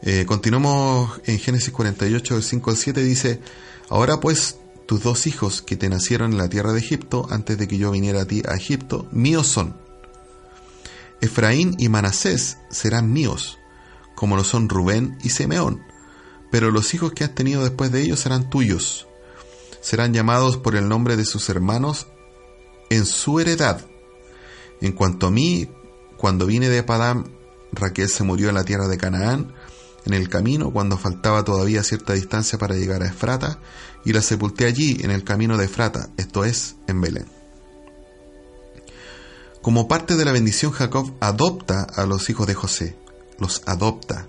[SPEAKER 1] Eh, continuamos en Génesis 48, 5 al 7, dice, Ahora pues tus dos hijos que te nacieron en la tierra de Egipto, antes de que yo viniera a ti a Egipto, míos son. Efraín y Manasés serán míos, como lo son Rubén y Simeón, pero los hijos que has tenido después de ellos serán tuyos. Serán llamados por el nombre de sus hermanos en su heredad. En cuanto a mí, cuando vine de Padam, Raquel se murió en la tierra de Canaán, en el camino, cuando faltaba todavía cierta distancia para llegar a Efrata, y la sepulté allí, en el camino de Efrata, esto es, en Belén. Como parte de la bendición, Jacob adopta a los hijos de José, los adopta.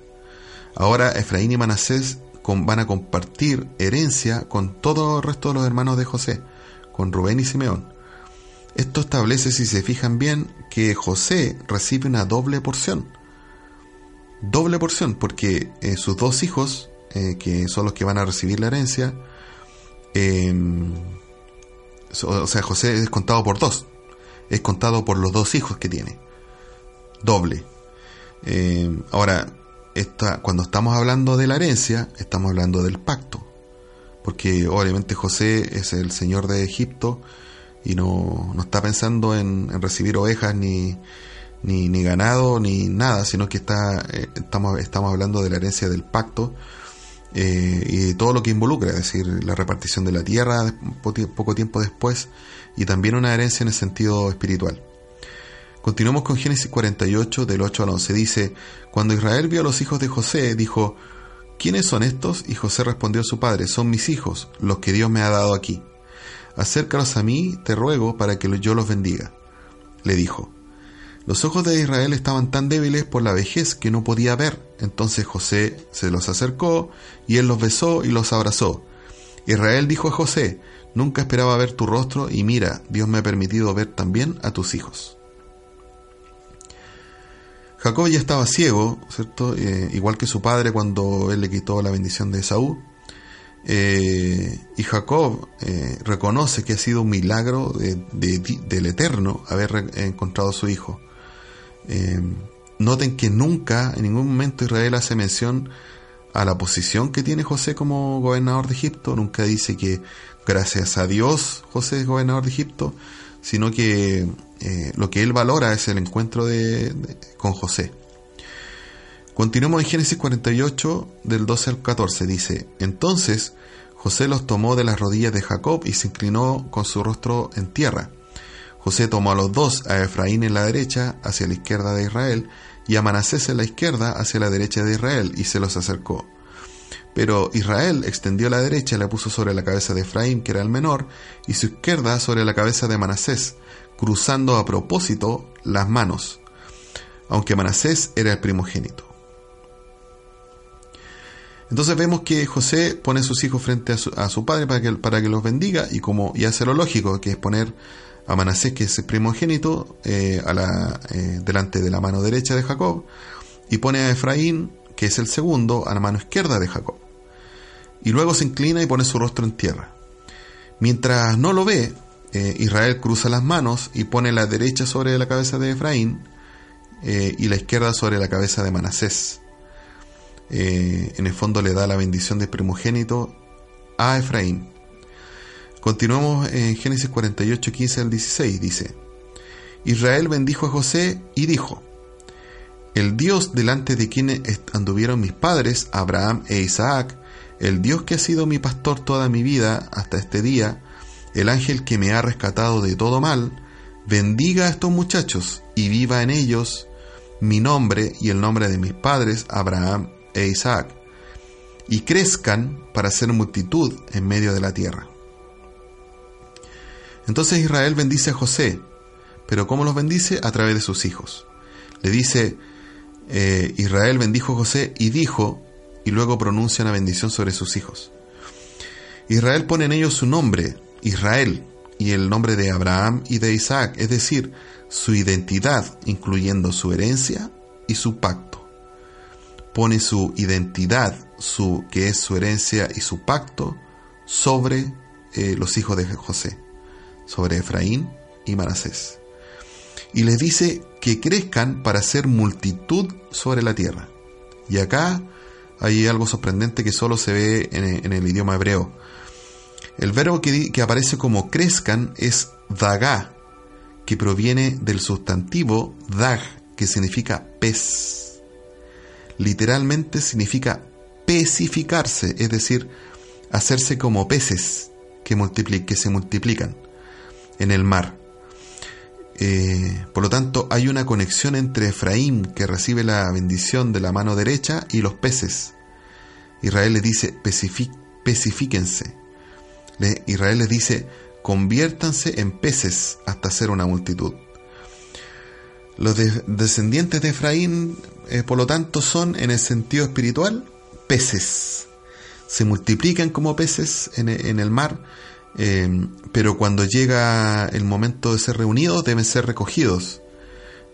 [SPEAKER 1] Ahora Efraín y Manasés van a compartir herencia con todo el resto de los hermanos de José, con Rubén y Simeón. Esto establece, si se fijan bien, que José recibe una doble porción doble porción, porque eh, sus dos hijos, eh, que son los que van a recibir la herencia, em, o sea, José es contado por dos, es contado por los dos hijos que tiene, doble. Em, ahora, esta, cuando estamos hablando de la herencia, estamos hablando del pacto, porque obviamente José es el señor de Egipto y no, no está pensando en recibir ovejas ni, ni, ganado ni nada, sino que está, eh, estamos, estamos hablando de la herencia del pacto eh, y todo lo que involucra, es decir, la repartición de la tierra poco tiempo después y también una herencia en el sentido espiritual. Continuamos con Génesis 48 del 8 al 11. Dice, cuando Israel vio a los hijos de José, dijo, ¿quiénes son estos? Y José respondió a su padre, son mis hijos, los que Dios me ha dado aquí. Acércalos a mí, te ruego, para que yo los bendiga. Le dijo, los ojos de Israel estaban tan débiles por la vejez que no podía ver. Entonces José se los acercó y él los besó y los abrazó. Israel dijo a José, Nunca esperaba ver tu rostro y mira, Dios me ha permitido ver también a tus hijos. Jacob ya estaba ciego, ¿cierto? Eh, igual que su padre cuando él le quitó la bendición de Saúl. Eh, y Jacob eh, reconoce que ha sido un milagro del Eterno haber encontrado a su hijo. Eh, noten que nunca, en ningún momento Israel hace mención a la posición que tiene José como gobernador de Egipto. Nunca dice que gracias a Dios José es gobernador de Egipto, sino que eh, lo que él valora es el encuentro de, con José. Continuamos en Génesis 48, del 12 al 14. Dice, entonces José los tomó de las rodillas de Jacob y se inclinó con su rostro en tierra. José tomó a los dos, a Efraín en la derecha, hacia la izquierda de Israel, y a Manasés en la izquierda, hacia la derecha de Israel, y se los acercó. Pero Israel extendió la derecha y la puso sobre la cabeza de Efraín, que era el menor, y su izquierda sobre la cabeza de Manasés, cruzando a propósito las manos, aunque Manasés era el primogénito. Entonces vemos que José pone a sus hijos frente a su, padre para que, para que los bendiga y como y hace lo lógico, que es poner a Manasés, que es el primogénito, eh, a la, eh, delante de la mano derecha de Jacob, y pone a Efraín, que es el segundo, a la mano izquierda de Jacob. Y luego se inclina y pone su rostro en tierra. Mientras no lo ve, eh, Israel cruza las manos y pone la derecha sobre la cabeza de Efraín y la izquierda sobre la cabeza de Manasés. en el fondo le da la bendición de primogénito a Efraín. Continuamos en Génesis 48, 15 al 16. Dice, Israel bendijo a José y dijo, El Dios delante de quien anduvieron mis padres, Abraham e Isaac, el Dios que ha sido mi pastor toda mi vida hasta este día, el ángel que me ha rescatado de todo mal, bendiga a estos muchachos y viva en ellos mi nombre y el nombre de mis padres, Abraham e Isaac, y crezcan para ser multitud en medio de la tierra. Entonces Israel bendice a José, pero ¿cómo los bendice? A través de sus hijos. Le dice, eh, Israel bendijo a José y dijo, y luego pronuncia una bendición sobre sus hijos. Israel pone en ellos su nombre, Israel, y el nombre de Abraham y de Isaac, es decir, su identidad, incluyendo su herencia y su pacto. Pone su identidad su, que es su herencia y su pacto sobre eh, los hijos de José, sobre Efraín y Manasés. Y les dice que crezcan para ser multitud sobre la tierra. Y acá hay algo sorprendente que solo se ve en, el idioma hebreo. El verbo que, aparece como crezcan es dagá, que proviene del sustantivo dag, que significa pez. Literalmente significa pecificarse, es decir, hacerse como peces que, que se multiplican en el mar. Eh, por lo tanto, hay una conexión entre Efraín, que recibe la bendición de la mano derecha, y los peces. Israel les dice, pecifíquense. Israel les dice, conviértanse en peces hasta ser una multitud. Los descendientes de Efraín, eh, por lo tanto, son, en el sentido espiritual, peces. Se multiplican como peces en, el mar, eh, pero cuando llega el momento de ser reunidos, deben ser recogidos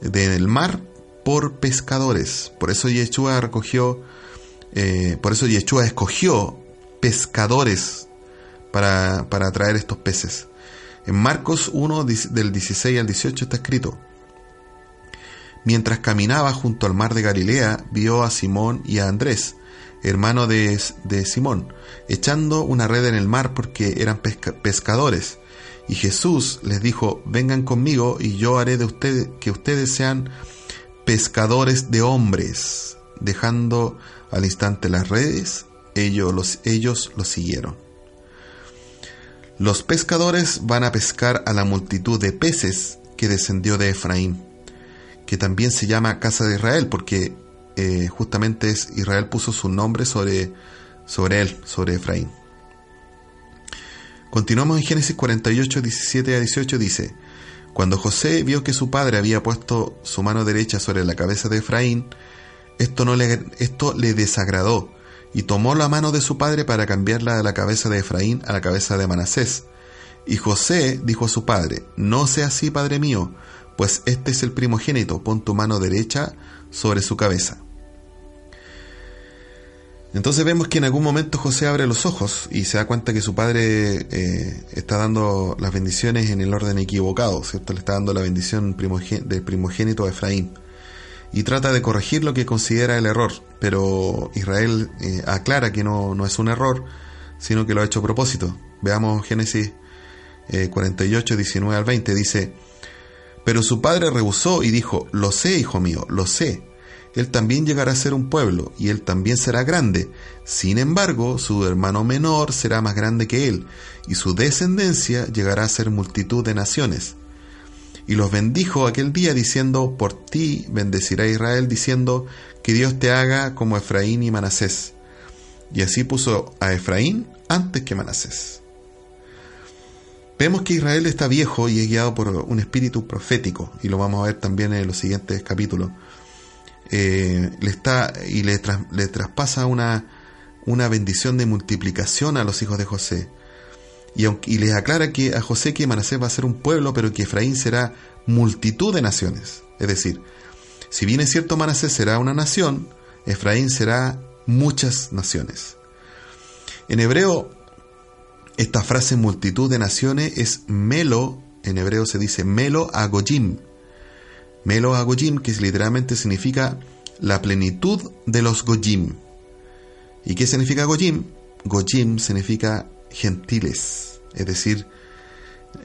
[SPEAKER 1] del mar por pescadores. Por eso Yeshua recogió, eh, por eso Yeshua escogió pescadores para, para traer estos peces. En Marcos 1, del 16 al 18 está escrito, Mientras caminaba junto al mar de Galilea, vio a Simón y a Andrés, hermano de, Simón, echando una red en el mar porque eran pescadores. Y Jesús les dijo, vengan conmigo y yo haré de ustedes que ustedes sean pescadores de hombres. Dejando al instante las redes, ellos los, ellos los siguieron. Los pescadores van a pescar a la multitud de peces que descendió de Efraín que también se llama Casa de Israel, porque eh, justamente es, Israel puso su nombre sobre, sobre él, sobre Efraín. Continuamos en Génesis 48, 17 a 18, dice, Cuando José vio que su padre había puesto su mano derecha sobre la cabeza de Efraín, esto, no le, esto le desagradó, y tomó la mano de su padre para cambiarla de la cabeza de Efraín a la cabeza de Manasés. Y José dijo a su padre, No sea así, padre mío, pues este es el primogénito, pon tu mano derecha sobre su cabeza. Entonces vemos que en algún momento José abre los ojos y se da cuenta que su padre eh, está dando las bendiciones en el orden equivocado, ¿cierto? Le está dando la bendición del primogénito a Efraín. Y trata de corregir lo que considera el error, pero Israel eh, aclara que no, no, es un error, sino que lo ha hecho a propósito. Veamos Génesis 48, eh, 19 al 20, dice, pero su padre rehusó y dijo, Lo sé, hijo mío, lo sé. Él también llegará a ser un pueblo, y él también será grande. Sin embargo, su hermano menor será más grande que él, y su descendencia llegará a ser multitud de naciones. Y los bendijo aquel día diciendo, Por ti bendecirá Israel, diciendo, Que Dios te haga como Efraín y Manasés. Y así puso a Efraín antes que Manasés. Vemos que Israel está viejo y es guiado por un espíritu profético, y lo vamos a ver también en los siguientes capítulos. Eh, le está y le, traspasa una, una, bendición de multiplicación a los hijos de José. Y, les aclara que a José que Manasés va a ser un pueblo, pero que Efraín será multitud de naciones. Es decir, si bien es cierto Manasés será una nación, Efraín será muchas naciones. En hebreo, esta frase multitud de naciones es melo, en hebreo se dice melo agojim. Melo agojim, que literalmente significa la plenitud de los gojim. ¿Y qué significa gojim? Gojim significa gentiles, es decir,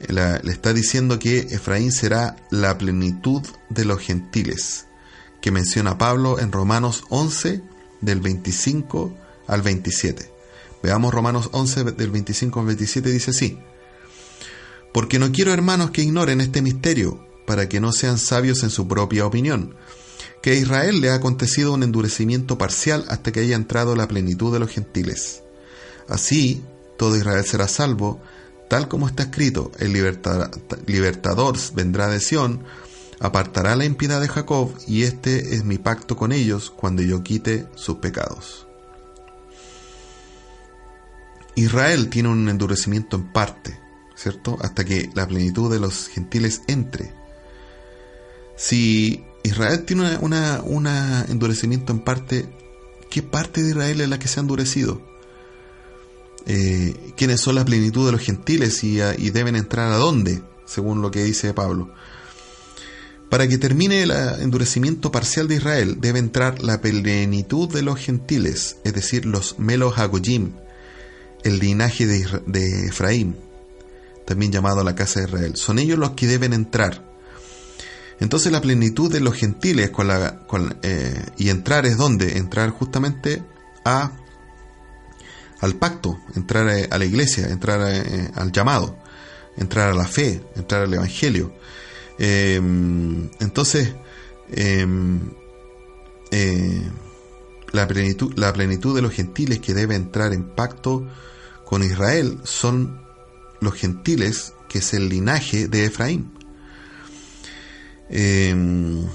[SPEAKER 1] le está diciendo que Efraín será la plenitud de los gentiles, que menciona Pablo en Romanos 11 del 25 al 27. Veamos Romanos 11 del 25 al 27 dice así. Porque no quiero hermanos que ignoren este misterio, para que no sean sabios en su propia opinión, que a Israel le ha acontecido un endurecimiento parcial hasta que haya entrado la plenitud de los gentiles. Así, todo Israel será salvo, tal como está escrito, el libertador vendrá de Sión, apartará la impiedad de Jacob, y este es mi pacto con ellos cuando yo quite sus pecados. Israel tiene un endurecimiento en parte, ¿cierto? Hasta que la plenitud de los gentiles entre. Si Israel tiene un una, endurecimiento en parte, ¿qué parte de Israel es la que se ha endurecido? Eh, ¿Quiénes son la plenitud de los gentiles y, deben entrar a dónde? Según lo que dice Pablo. Para que termine el endurecimiento parcial de Israel, debe entrar la plenitud de los gentiles, es decir, los Melos Hagoyim, el linaje de, Efraín, también llamado la casa de Israel. Son ellos los que deben entrar. Entonces la plenitud de los gentiles con la, eh, y entrar es donde? Entrar justamente a, al pacto, entrar eh, a la iglesia, entrar eh, al llamado, entrar a la fe, entrar al evangelio. Em, entonces, em, la, plenitud, la plenitud de los gentiles que debe entrar en pacto con Israel son los gentiles, que es el linaje de Efraín. Em,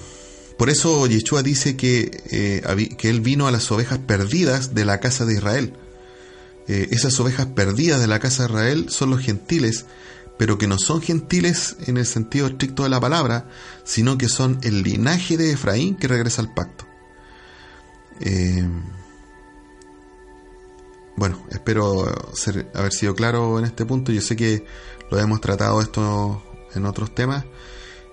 [SPEAKER 1] por eso Yeshua dice que, eh, que él vino a las ovejas perdidas de la casa de Israel. Eh, esas ovejas perdidas de la casa de Israel son los gentiles pero que no son gentiles en el sentido estricto de la palabra, sino que son el linaje de Efraín que regresa al pacto. Eh, bueno, espero haber sido claro en este punto. Yo sé que lo hemos tratado esto en otros temas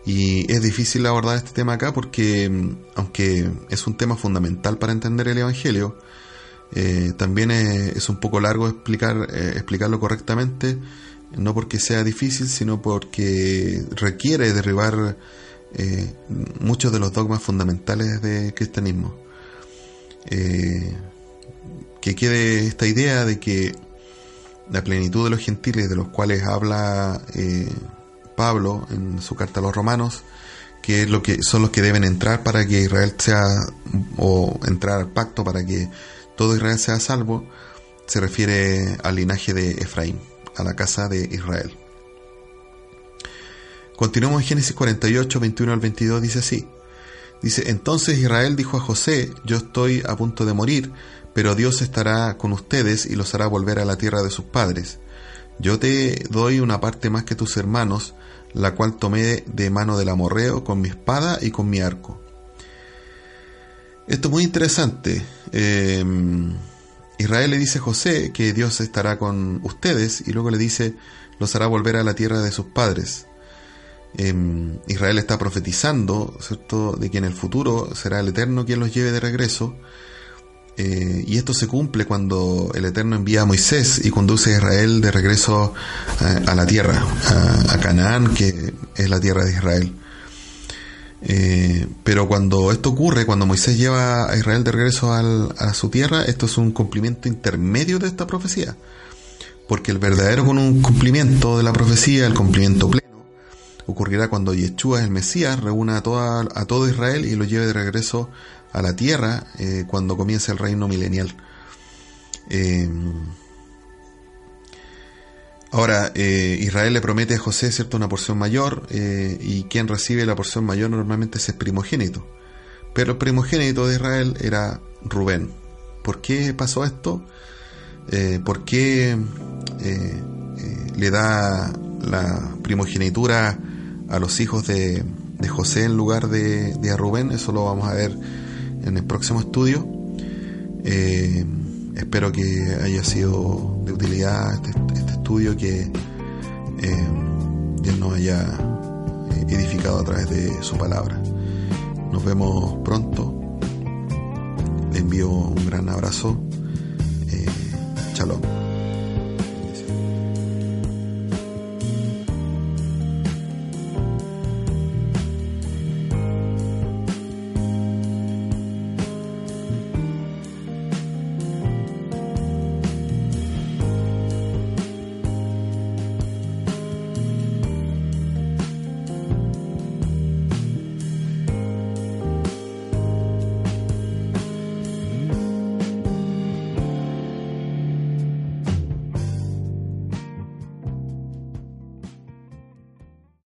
[SPEAKER 1] y es difícil abordar este tema acá porque, aunque es un tema fundamental para entender el Evangelio, eh, también es, un poco largo explicar, eh, explicarlo correctamente no porque sea difícil, sino porque requiere derribar eh, muchos de los dogmas fundamentales del cristianismo. Que quede esta idea de que la plenitud de los gentiles de los cuales habla Pablo en su carta a los romanos, que es lo que son los que deben entrar para que Israel sea o entrar al pacto para que todo Israel sea salvo, se refiere al linaje de Efraín a la casa de Israel. Continuamos en Génesis 48, 21 al 22, dice así. Dice, entonces Israel dijo a José, yo estoy a punto de morir, pero Dios estará con ustedes y los hará volver a la tierra de sus padres. Yo te doy una parte más que tus hermanos, la cual tomé de mano del amorreo con mi espada y con mi arco. Esto es muy interesante. Eh, Israel le dice a José que Dios estará con ustedes y luego le dice los hará volver a la tierra de sus padres. Em, Israel está profetizando, ¿cierto?, de que en el futuro será el Eterno quien los lleve de regreso. Eh, y esto se cumple cuando el Eterno envía a Moisés y conduce a Israel de regreso a, la tierra, a Canaán, que es la tierra de Israel. Eh, pero cuando esto ocurre, cuando Moisés lleva a Israel de regreso a su tierra, esto es un cumplimiento intermedio de esta profecía. Porque el verdadero cumplimiento de la profecía, el cumplimiento pleno, ocurrirá cuando Yeshua, el Mesías, reúna a, toda, a todo Israel y lo lleve de regreso a la tierra eh, cuando comience el reino milenial. Eh, Ahora, eh, Israel le promete a José cierto una porción mayor y quien recibe la porción mayor normalmente es el primogénito. Pero el primogénito de Israel era Rubén. ¿Por qué pasó esto? ¿Por qué le da la primogenitura a los hijos de, José en lugar de, a Rubén? Eso lo vamos a ver en el próximo estudio. espero que haya sido de utilidad este, este estudio que eh, Dios nos haya eh, edificado a través de su palabra. Nos vemos pronto. Le envío un gran abrazo. Eh, shalom.